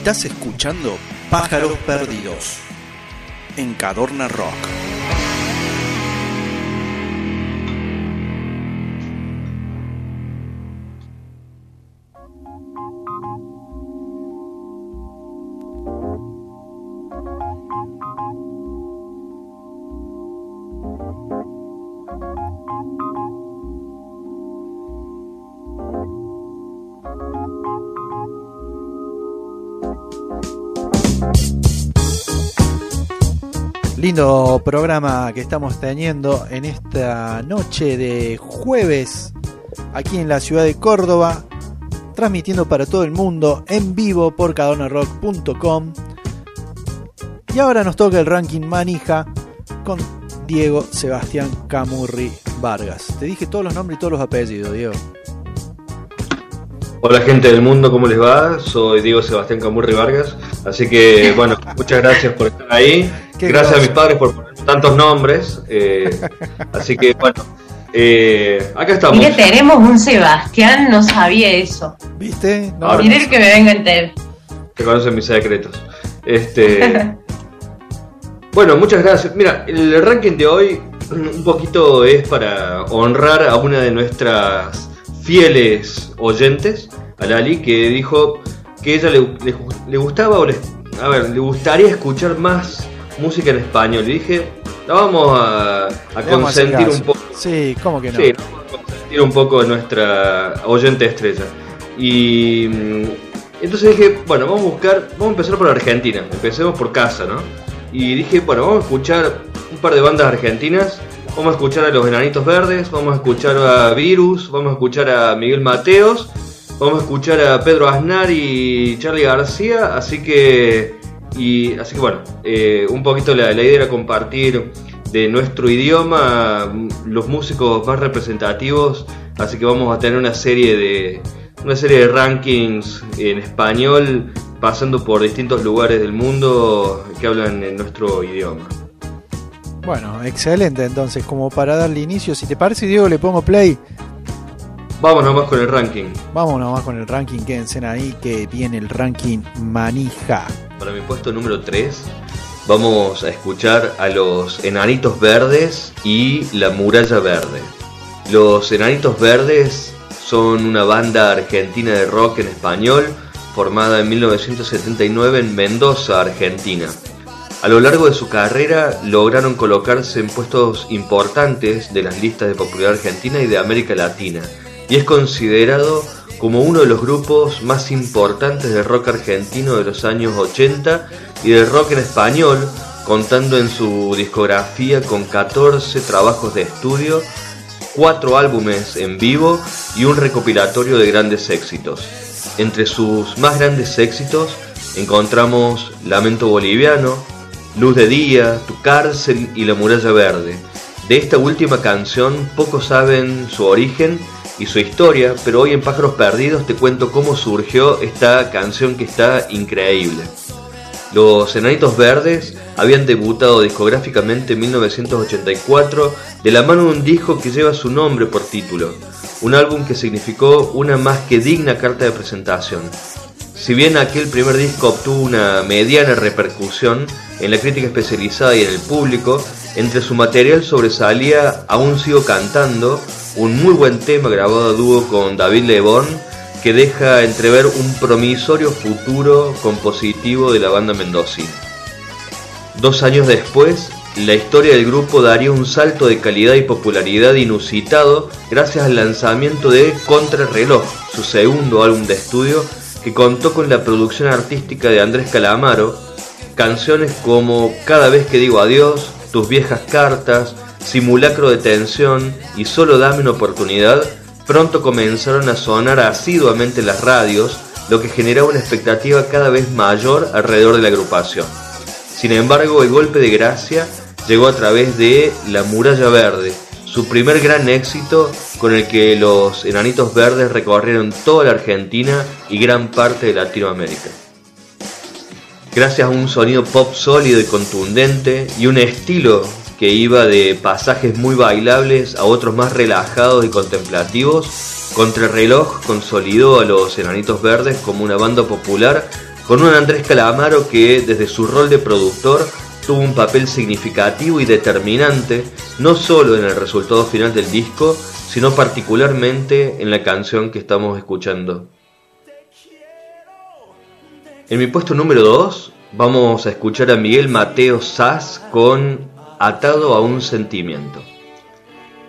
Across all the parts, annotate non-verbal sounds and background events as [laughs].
Estás escuchando Pájaros Perdidos en Cadorna Rock. Lindo programa que estamos teniendo en esta noche de jueves aquí en la ciudad de Córdoba, transmitiendo para todo el mundo en vivo por cadonarrock.com. Y ahora nos toca el ranking manija con Diego Sebastián Camurri Vargas. Te dije todos los nombres y todos los apellidos, Diego. Hola gente del mundo, ¿cómo les va? Soy Diego Sebastián Camurri Vargas, así que bueno, muchas gracias por estar ahí. Gracias a mis padres por poner tantos nombres. Eh, así que bueno, eh, acá estamos. Mire, tenemos un Sebastián, no sabía eso. ¿Viste? No, Mire el que me venga a enterar. Que conocen mis secretos. Este. [laughs] bueno, muchas gracias. Mira, el ranking de hoy un poquito es para honrar a una de nuestras fieles oyentes, a Lali, que dijo que ella le, le, gustaba o le, a ver, le gustaría escuchar más música en español. Y dije, la vamos a, consentir un poco. Sí, ¿cómo que no? Sí, a consentir un poco nuestra oyente estrella. Y mm, entonces dije, bueno, vamos a buscar, vamos a empezar por Argentina. Empecemos por casa, ¿no? Y dije, bueno, vamos a escuchar un par de bandas argentinas. Vamos a escuchar a los Enanitos Verdes, vamos a escuchar a Virus, vamos a escuchar a Miguel Mateos, vamos a escuchar a Pedro Aznar y Charlie García. Así que y así que bueno, eh, un poquito la, idea era compartir de nuestro idioma los músicos más representativos, así que vamos a tener una serie de una serie de rankings en español pasando por distintos lugares del mundo que hablan en nuestro idioma. Bueno, excelente entonces, como para darle inicio, si te parece Diego le pongo play. Vamos nomás con el ranking. Vamos nomás con el ranking, quédense ahí que viene el ranking manija. Para mi puesto número 3 vamos a escuchar a los Enanitos Verdes y la Muralla Verde. Los Enanitos Verdes son una banda argentina de rock en español formada en 1979 en Mendoza, Argentina. A lo largo de su carrera lograron colocarse en puestos importantes de las listas de popularidad argentina y de América Latina, y es considerado como uno de los grupos más importantes de rock argentino de los años 80 y de rock en español, contando en su discografía con 14 trabajos de estudio, 4 álbumes en vivo y un recopilatorio de grandes éxitos. Entre sus más grandes éxitos encontramos Lamento Boliviano, Luz de Día, Tu Cárcel y La Muralla Verde. De esta última canción pocos saben su origen y su historia, pero hoy en Pájaros Perdidos te cuento cómo surgió esta canción que está increíble. Los Enanitos Verdes habían debutado discográficamente en 1984 de la mano de un disco que lleva su nombre por título, un álbum que significó una más que digna carta de presentación. Si bien aquel primer disco obtuvo una mediana repercusión en la crítica especializada y en el público, entre su material sobresalía Aún sigo cantando, un muy buen tema grabado a dúo con David Lebón que deja entrever un promisorio futuro compositivo de la banda mendocina. Dos años después, la historia del grupo daría un salto de calidad y popularidad inusitado gracias al lanzamiento de Contrarreloj, su segundo álbum de estudio, que contó con la producción artística de Andrés Calamaro, canciones como Cada vez que digo adiós, Tus viejas cartas, Simulacro de Tensión y Solo Dame una oportunidad pronto comenzaron a sonar asiduamente en las radios, lo que generaba una expectativa cada vez mayor alrededor de la agrupación. Sin embargo, el golpe de gracia llegó a través de La Muralla Verde, su primer gran éxito con el que los Enanitos Verdes recorrieron toda la Argentina y gran parte de Latinoamérica. Gracias a un sonido pop sólido y contundente y un estilo que iba de pasajes muy bailables a otros más relajados y contemplativos, Contrarreloj consolidó a los Enanitos Verdes como una banda popular con un Andrés Calamaro que desde su rol de productor tuvo un papel significativo y determinante no solo en el resultado final del disco, sino particularmente en la canción que estamos escuchando. En mi puesto número 2 vamos a escuchar a Miguel Mateo Sass con Atado a un sentimiento.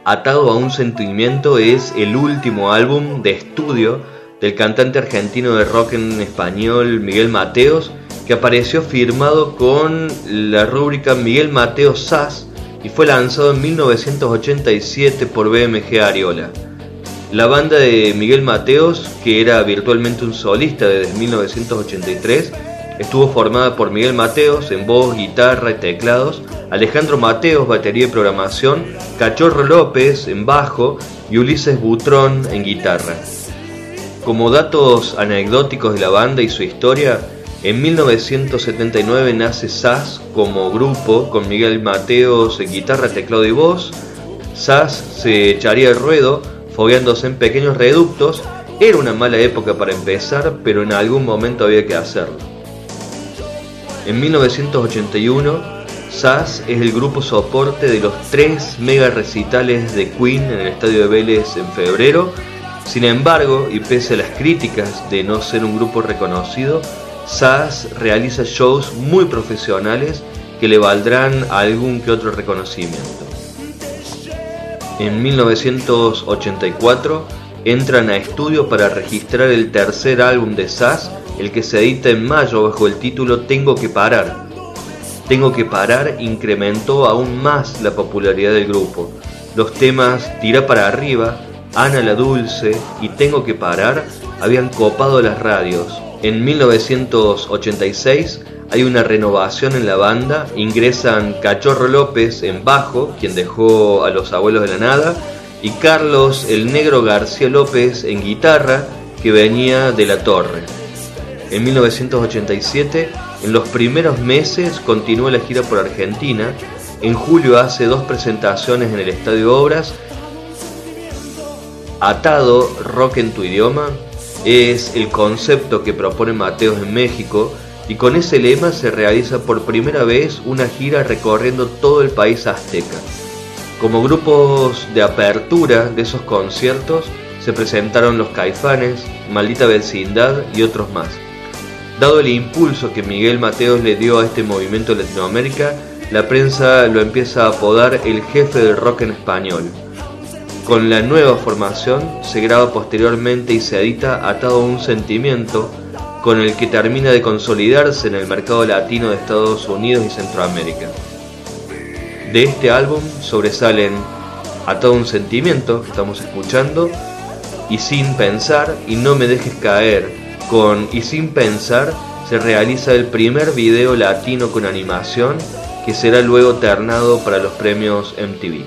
Atado a un sentimiento es el último álbum de estudio del cantante argentino de rock en español Miguel Mateos, que apareció firmado con la rúbrica Miguel Mateos Sass y fue lanzado en 1987 por BMG Ariola. La banda de Miguel Mateos, que era virtualmente un solista desde 1983, estuvo formada por Miguel Mateos en voz, guitarra y teclados, Alejandro Mateos, batería y programación, Cachorro López en bajo y Ulises Butrón en guitarra. Como datos anecdóticos de la banda y su historia, en 1979 nace SAS como grupo con Miguel Mateos en guitarra, teclado y voz. SAS se echaría el ruedo fogueándose en pequeños reductos. Era una mala época para empezar, pero en algún momento había que hacerlo. En 1981, SAS es el grupo soporte de los tres mega recitales de Queen en el estadio de Vélez en febrero. Sin embargo, y pese a las críticas de no ser un grupo reconocido, SAS realiza shows muy profesionales que le valdrán algún que otro reconocimiento. En 1984 entran a estudio para registrar el tercer álbum de SAS, el que se edita en mayo bajo el título Tengo que parar. Tengo que parar incrementó aún más la popularidad del grupo. Los temas Tira para arriba, Ana la Dulce y Tengo que parar habían copado las radios. En 1986 hay una renovación en la banda, ingresan Cachorro López en bajo, quien dejó a los abuelos de la nada, y Carlos el Negro García López en guitarra, que venía de la torre. En 1987, en los primeros meses, continúa la gira por Argentina. En julio hace dos presentaciones en el Estadio Obras. Atado, rock en tu idioma, es el concepto que propone Mateos en México y con ese lema se realiza por primera vez una gira recorriendo todo el país azteca. Como grupos de apertura de esos conciertos se presentaron los Caifanes, Maldita Vecindad y otros más. Dado el impulso que Miguel Mateos le dio a este movimiento en Latinoamérica, la prensa lo empieza a apodar el jefe del rock en español. Con la nueva formación se graba posteriormente y se edita Atado a un sentimiento, con el que termina de consolidarse en el mercado latino de Estados Unidos y Centroamérica. De este álbum sobresalen A todo un sentimiento que estamos escuchando y Sin pensar y No me dejes caer. Con Y sin pensar se realiza el primer video latino con animación que será luego ternado para los premios MTV.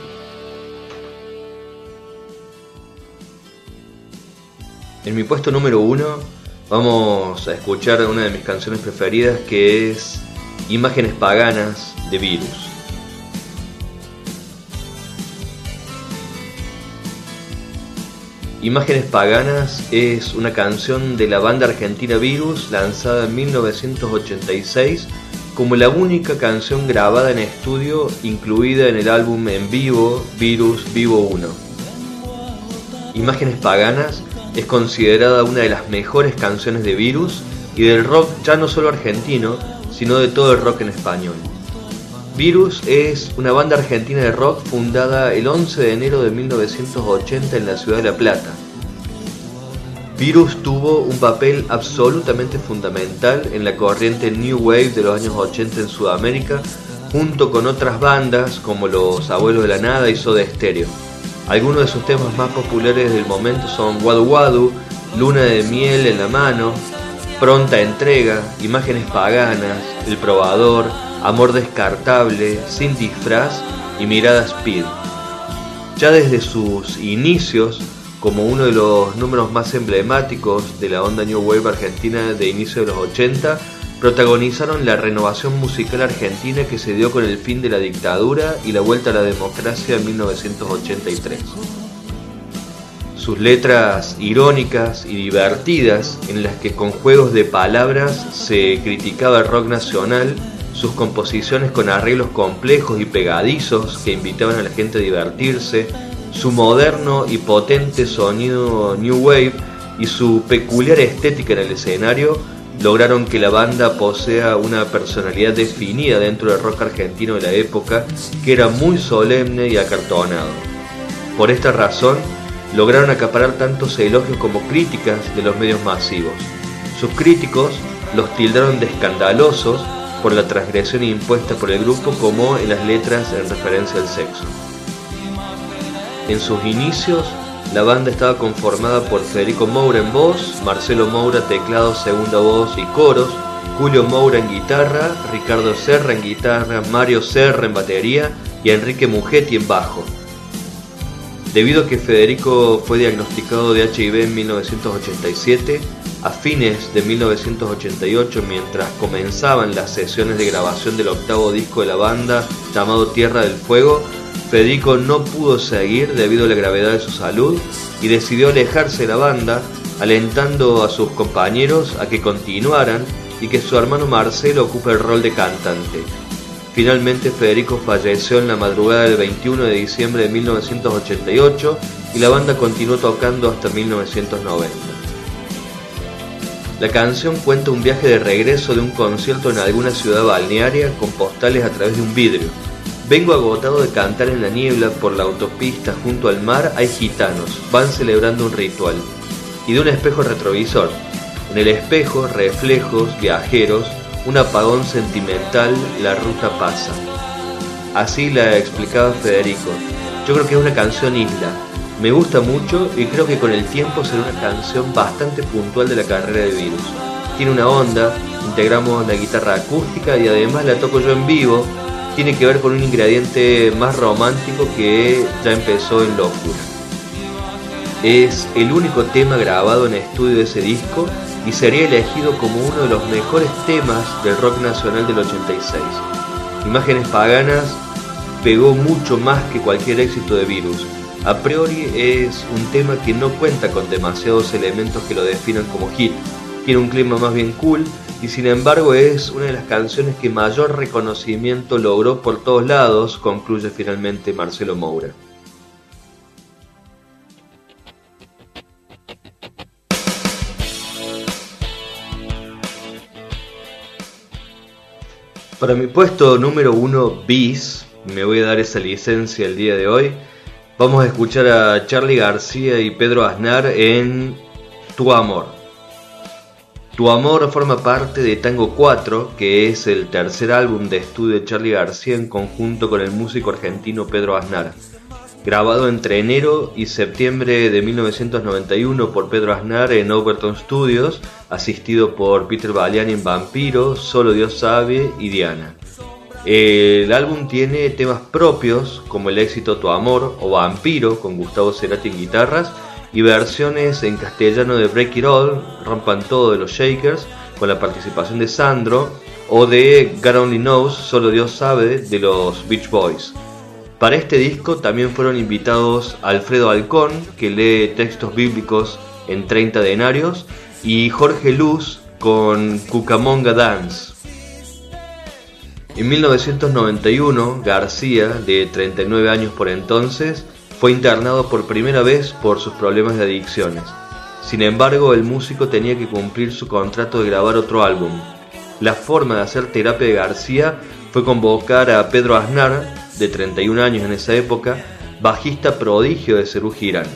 En mi puesto número uno Vamos a escuchar una de mis canciones preferidas que es Imágenes Paganas de Virus. Imágenes Paganas es una canción de la banda argentina Virus lanzada en 1986 como la única canción grabada en estudio incluida en el álbum en vivo Virus Vivo 1. Imágenes Paganas es considerada una de las mejores canciones de Virus y del rock ya no solo argentino, sino de todo el rock en español. Virus es una banda argentina de rock fundada el 11 de enero de 1980 en la ciudad de La Plata. Virus tuvo un papel absolutamente fundamental en la corriente New Wave de los años 80 en Sudamérica, junto con otras bandas como Los Abuelos de la Nada y Soda Stereo. Algunos de sus temas más populares del momento son Wadu Wadu, Luna de miel en la mano, Pronta entrega, Imágenes paganas, El probador, Amor descartable, Sin disfraz y Mirada Speed. Ya desde sus inicios, como uno de los números más emblemáticos de la onda New Wave argentina de inicio de los 80, protagonizaron la renovación musical argentina que se dio con el fin de la dictadura y la vuelta a la democracia en 1983. Sus letras irónicas y divertidas en las que con juegos de palabras se criticaba el rock nacional, sus composiciones con arreglos complejos y pegadizos que invitaban a la gente a divertirse, su moderno y potente sonido New Wave y su peculiar estética en el escenario lograron que la banda posea una personalidad definida dentro del rock argentino de la época que era muy solemne y acartonado. Por esta razón, lograron acaparar tantos elogios como críticas de los medios masivos. Sus críticos los tildaron de escandalosos por la transgresión impuesta por el grupo como en las letras en referencia al sexo. En sus inicios, la banda estaba conformada por Federico Moura en voz, Marcelo Moura teclado, segunda voz y coros, Julio Moura en guitarra, Ricardo Serra en guitarra, Mario Serra en batería y Enrique Mugetti en bajo. Debido a que Federico fue diagnosticado de HIV en 1987, a fines de 1988, mientras comenzaban las sesiones de grabación del octavo disco de la banda llamado Tierra del Fuego, Federico no pudo seguir debido a la gravedad de su salud y decidió alejarse de la banda, alentando a sus compañeros a que continuaran y que su hermano Marcelo ocupe el rol de cantante. Finalmente Federico falleció en la madrugada del 21 de diciembre de 1988 y la banda continuó tocando hasta 1990. La canción cuenta un viaje de regreso de un concierto en alguna ciudad balnearia con postales a través de un vidrio Vengo agotado de cantar en la niebla por la autopista junto al mar hay gitanos, van celebrando un ritual. Y de un espejo retrovisor. En el espejo, reflejos, viajeros, un apagón sentimental, la ruta pasa. Así la explicaba Federico. Yo creo que es una canción isla. Me gusta mucho y creo que con el tiempo será una canción bastante puntual de la carrera de Virus. Tiene una onda, integramos la guitarra acústica y además la toco yo en vivo tiene que ver con un ingrediente más romántico que ya empezó en Locura. Es el único tema grabado en estudio de ese disco y sería elegido como uno de los mejores temas del rock nacional del 86. Imágenes Paganas pegó mucho más que cualquier éxito de Virus. A priori es un tema que no cuenta con demasiados elementos que lo definan como hit. Tiene un clima más bien cool y sin embargo es una de las canciones que mayor reconocimiento logró por todos lados, concluye finalmente Marcelo Moura. Para mi puesto número uno, bis, me voy a dar esa licencia el día de hoy. Vamos a escuchar a Charlie García y Pedro Aznar en Tu Amor. Tu amor forma parte de Tango 4, que es el tercer álbum de estudio de Charlie García en conjunto con el músico argentino Pedro Aznar. Grabado entre enero y septiembre de 1991 por Pedro Aznar en Overton Studios, asistido por Peter Baliani en Vampiro, Solo Dios sabe y Diana. El álbum tiene temas propios como el éxito Tu Amor o Vampiro con Gustavo Cerati en guitarras y versiones en castellano de Break It All, Rompan Todo de los Shakers, con la participación de Sandro, o de God Only Knows, Solo Dios Sabe, de los Beach Boys. Para este disco también fueron invitados Alfredo Alcón, que lee textos bíblicos en 30 denarios, y Jorge Luz con Cucamonga Dance. En 1991, García, de 39 años por entonces, fue internado por primera vez por sus problemas de adicciones. Sin embargo, el músico tenía que cumplir su contrato de grabar otro álbum. La forma de hacer terapia de García fue convocar a Pedro Aznar, de 31 años en esa época, bajista prodigio de Cerú Girán.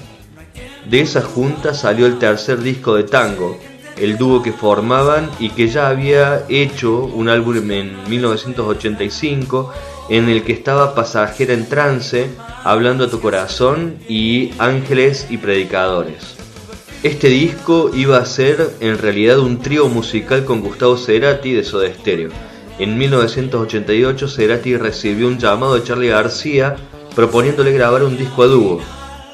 De esa junta salió el tercer disco de tango, el dúo que formaban y que ya había hecho un álbum en 1985 en el que estaba Pasajera en Trance, Hablando a tu Corazón y Ángeles y Predicadores. Este disco iba a ser en realidad un trío musical con Gustavo Cerati de Soda Stereo. En 1988 Cerati recibió un llamado de Charlie García proponiéndole grabar un disco a dúo.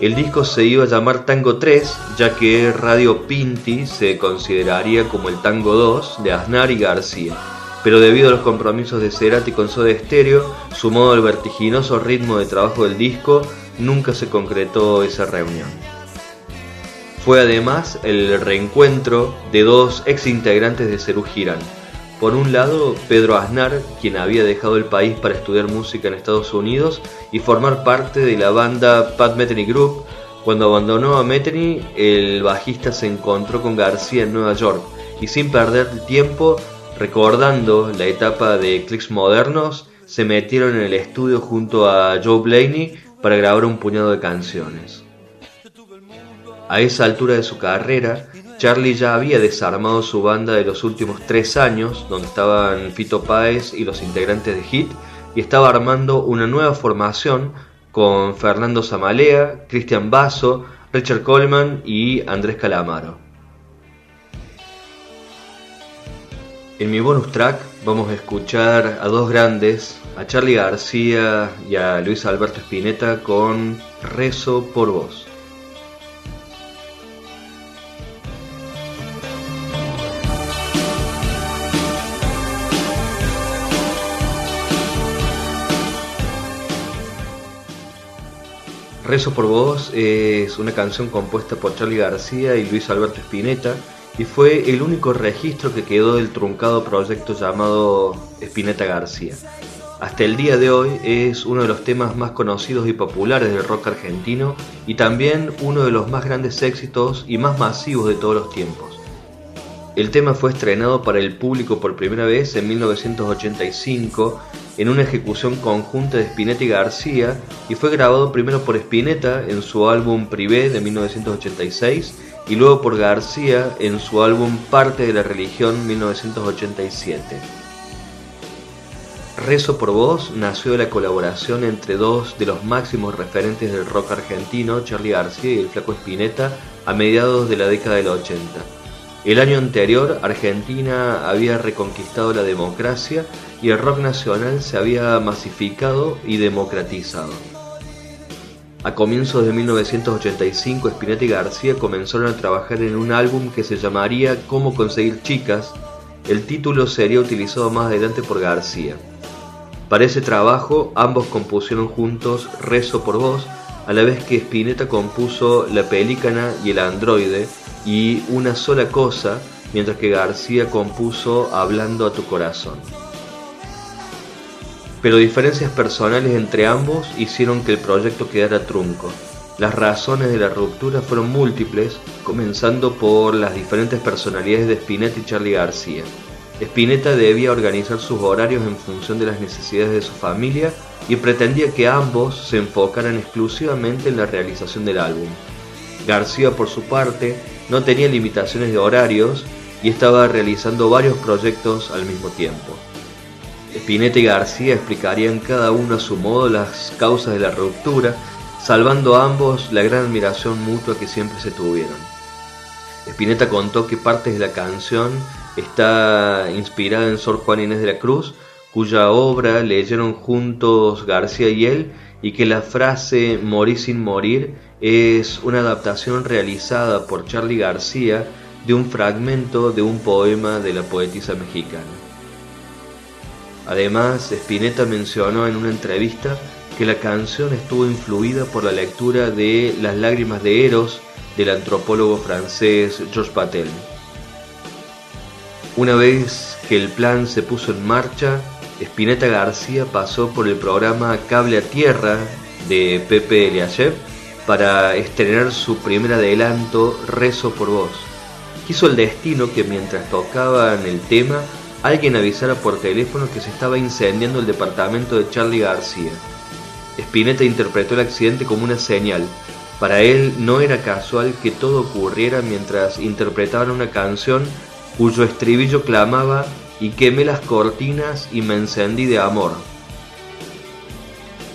El disco se iba a llamar Tango 3, ya que Radio Pinti se consideraría como el Tango 2 de Aznar y García pero debido a los compromisos de Cerati con Soda Stereo, sumado al vertiginoso ritmo de trabajo del disco, nunca se concretó esa reunión. Fue además el reencuentro de dos ex integrantes de Cerú Girán. Por un lado, Pedro Aznar, quien había dejado el país para estudiar música en Estados Unidos y formar parte de la banda Pat Metheny Group. Cuando abandonó a Metheny, el bajista se encontró con García en Nueva York y sin perder tiempo, recordando la etapa de Clicks Modernos, se metieron en el estudio junto a Joe Blaney para grabar un puñado de canciones. A esa altura de su carrera, Charlie ya había desarmado su banda de los últimos tres años, donde estaban Fito Páez y los integrantes de Hit, y estaba armando una nueva formación con Fernando Zamalea, Cristian Basso, Richard Coleman y Andrés Calamaro. En mi bonus track vamos a escuchar a dos grandes, a Charlie García y a Luis Alberto Spinetta con Rezo por Vos. Rezo por Vos es una canción compuesta por Charlie García y Luis Alberto Spinetta y fue el único registro que quedó del truncado proyecto llamado Spinetta García. Hasta el día de hoy es uno de los temas más conocidos y populares del rock argentino y también uno de los más grandes éxitos y más masivos de todos los tiempos. El tema fue estrenado para el público por primera vez en 1985 en una ejecución conjunta de Spinetta y García y fue grabado primero por Spinetta en su álbum Privé de 1986 y luego por García en su álbum Parte de la Religión 1987. Rezo por Vos nació de la colaboración entre dos de los máximos referentes del rock argentino, Charlie García y el Flaco Spinetta, a mediados de la década del 80. El año anterior, Argentina había reconquistado la democracia y el rock nacional se había masificado y democratizado. A comienzos de 1985, Spinetta y García comenzaron a trabajar en un álbum que se llamaría Cómo conseguir chicas. El título sería utilizado más adelante por García. Para ese trabajo, ambos compusieron juntos Rezo por Vos, a la vez que Spinetta compuso La Pelícana y El Androide, y Una sola cosa, mientras que García compuso Hablando a tu corazón. Pero diferencias personales entre ambos hicieron que el proyecto quedara trunco. Las razones de la ruptura fueron múltiples, comenzando por las diferentes personalidades de Spinetta y Charlie García. Spinetta debía organizar sus horarios en función de las necesidades de su familia y pretendía que ambos se enfocaran exclusivamente en la realización del álbum. García, por su parte, no tenía limitaciones de horarios y estaba realizando varios proyectos al mismo tiempo. Spinetta y García explicarían cada uno a su modo las causas de la ruptura, salvando ambos la gran admiración mutua que siempre se tuvieron. Spinetta contó que partes de la canción está inspirada en Sor Juan Inés de la Cruz, cuya obra leyeron juntos García y él, y que la frase morir sin morir es una adaptación realizada por Charlie García de un fragmento de un poema de la poetisa mexicana. Además, Spinetta mencionó en una entrevista que la canción estuvo influida por la lectura de Las lágrimas de Eros del antropólogo francés Georges Patel. Una vez que el plan se puso en marcha, Spinetta García pasó por el programa Cable a Tierra de Pepe Eliashev para estrenar su primer adelanto Rezo por Vos. Quiso el destino que mientras tocaban el tema, alguien avisara por teléfono que se estaba incendiando el departamento de Charlie García. Spinetta interpretó el accidente como una señal. Para él no era casual que todo ocurriera mientras interpretaban una canción cuyo estribillo clamaba y quemé las cortinas y me encendí de amor.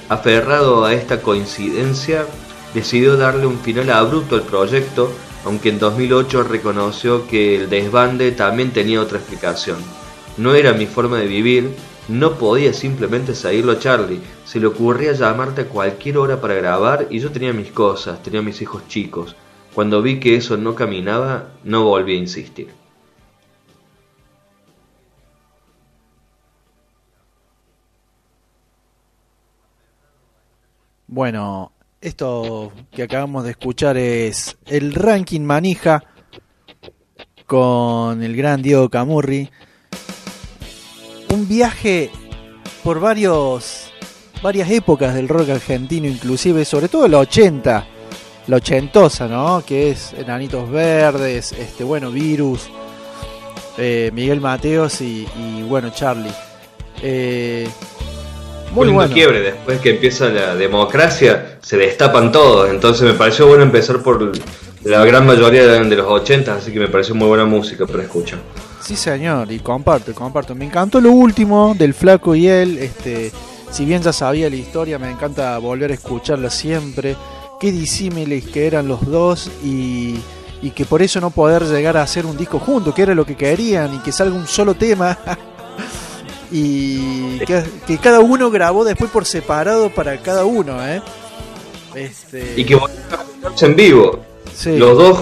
Aferrado a esta coincidencia, decidió darle un final abrupto al proyecto, aunque en 2008 reconoció que el desbande también tenía otra explicación. No era mi forma de vivir, no podía simplemente seguirlo a Charlie, se le ocurría llamarte a cualquier hora para grabar y yo tenía mis cosas, tenía mis hijos chicos. Cuando vi que eso no caminaba, no volví a insistir. Bueno, Esto que acabamos de escuchar es el ranking manija con el gran Diego Camurri. Un viaje por varios varias épocas del rock argentino, inclusive, sobre todo el 80, la ochentosa, ¿no? Que es Enanitos Verdes, este, bueno, Virus, eh, Miguel Mateos y, y, bueno, Charlie. Eh, muy un bueno. quiebre, después que empieza la democracia, se destapan todos, entonces me pareció bueno empezar por la gran mayoría de los 80, así que me pareció muy buena música para escuchar. Sí, señor, y comparto, comparto. Me encantó lo último del Flaco y él, este si bien ya sabía la historia, me encanta volver a escucharla siempre. Qué disímiles que eran los dos y, y que por eso no poder llegar a hacer un disco junto, que era lo que querían, y que salga un solo tema. [laughs] y que, que, cada uno grabó después por separado para cada uno, ¿eh? Este... Y que en vivo. Los dos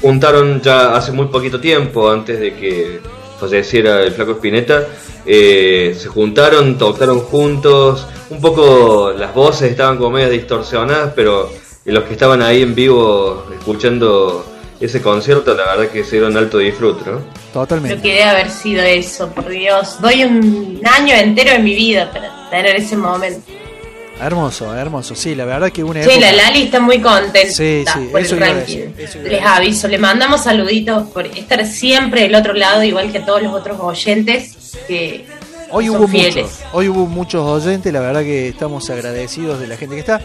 juntaron ya hace muy poquito tiempo, antes de que falleciera el Flaco Spinetta eh, se juntaron, tocaron juntos, un poco las voces estaban como medio distorsionadas, pero los que estaban ahí en vivo escuchando ese concierto, la verdad que se dieron alto disfrute, ¿no? Totalmente. Yo quería haber sido eso, por Dios. Doy un año entero de mi vida para tener ese momento. Hermoso, hermoso. Sí, la verdad que una Sí, la Lali está muy contenta sí, sí, por el ranking. Les aviso, le mandamos saluditos por estar siempre del otro lado, igual que todos los otros oyentes que hoy hubo muchos, hoy hubo muchos oyentes, la verdad que estamos agradecidos de la gente que está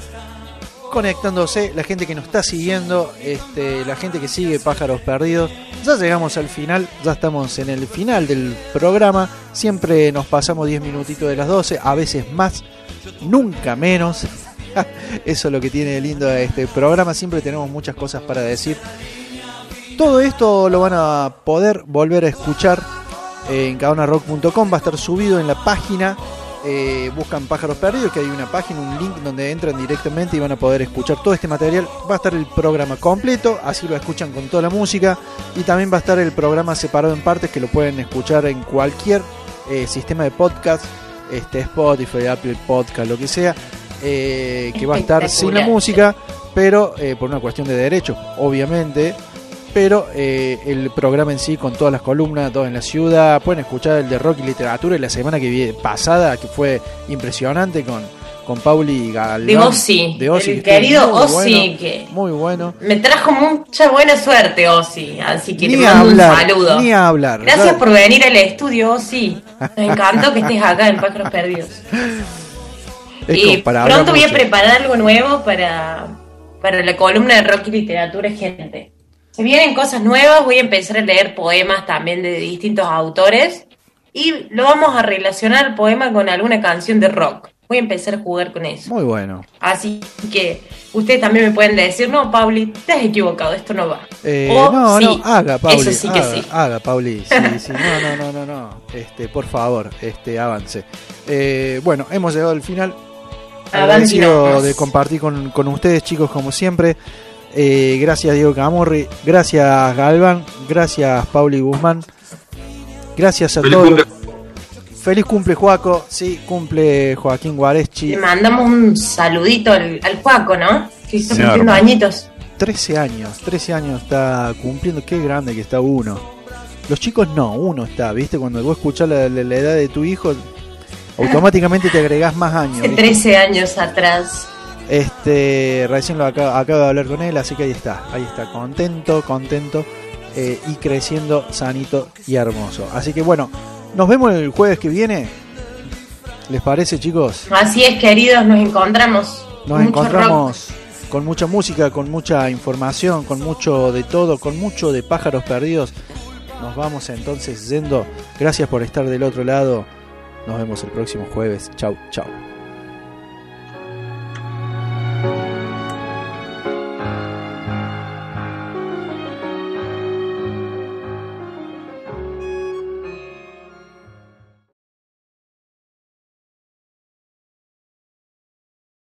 conectándose, la gente que nos está siguiendo, este, la gente que sigue Pájaros Perdidos. Ya llegamos al final, ya estamos en el final del programa. Siempre nos pasamos 10 minutitos de las 12, a veces más nunca menos. [laughs] Eso es lo que tiene lindo este programa, siempre tenemos muchas cosas para decir. Todo esto lo van a poder volver a escuchar en cadonarrock.com, va a estar subido en la página. Eh, buscan Pájaros Perdidos, que hay una página, un link donde entran directamente y van a poder escuchar todo este material. Va a estar el programa completo, así lo escuchan con toda la música. Y también va a estar el programa separado en partes que lo pueden escuchar en cualquier eh, sistema de podcast este, Spotify, Apple Podcast, lo que sea, eh, que va a estar sin la música, pero eh, por una cuestión de derechos, obviamente. Pero eh, el programa en sí, con todas las columnas, todo en la ciudad, pueden escuchar el de rock y literatura y la semana que viene, pasada, que fue impresionante con con Pauli Galván. De Ozzy. De el querido Ozzy. que muy bueno. Me trajo mucha buena suerte, Ozzy. Así que le mando un saludo. Ni hablar. Gracias por venir al estudio, Ozzy. Me encantó que estés acá en Pájaros [laughs] Perdidos. y pronto voy a preparar algo nuevo para, para la columna de rock y literatura, gente. Se vienen cosas nuevas, voy a empezar a leer poemas también de distintos autores y lo vamos a relacionar el poema con alguna canción de rock voy a empezar a jugar con eso. Muy bueno. Así que ustedes también me pueden decir, no, Pauli, te has equivocado, esto no va. Eh, no, no, haga, Pauli. Eso sí que sí. Haga, Pauli. Sí, [laughs] sí, no, no, no, no, no. Este, por favor, este, avance. Eh, bueno, hemos llegado al final. Agradecido de compartir con, con, ustedes, chicos, como siempre. Eh, gracias, Diego Camorri. Gracias, Galván. Gracias, Pauli Guzmán. Gracias a todos. Feliz cumple, Juaco. Sí, cumple Joaquín Guareschi. Le mandamos un saludito al, al Juaco, ¿no? Que está cumpliendo añitos. 13 años, 13 años está cumpliendo. Qué grande que está uno. Los chicos no, uno está, ¿viste? Cuando vos escuchás la, edad de tu hijo, automáticamente te agregás más años. [laughs] Hace 13 años atrás. Este, recién lo acabo, acabo, de hablar con él, así que ahí está, ahí está, contento, contento eh, y creciendo sanito y hermoso. Así que bueno, nos vemos el jueves que viene. ¿Les parece, chicos? Así es, queridos, nos encontramos. Nos encontramos con mucha música, con mucha información, con mucho de todo, con mucho de pájaros perdidos. Nos vamos entonces yendo. Gracias por estar del otro lado. Nos vemos el próximo jueves. Chau, chau.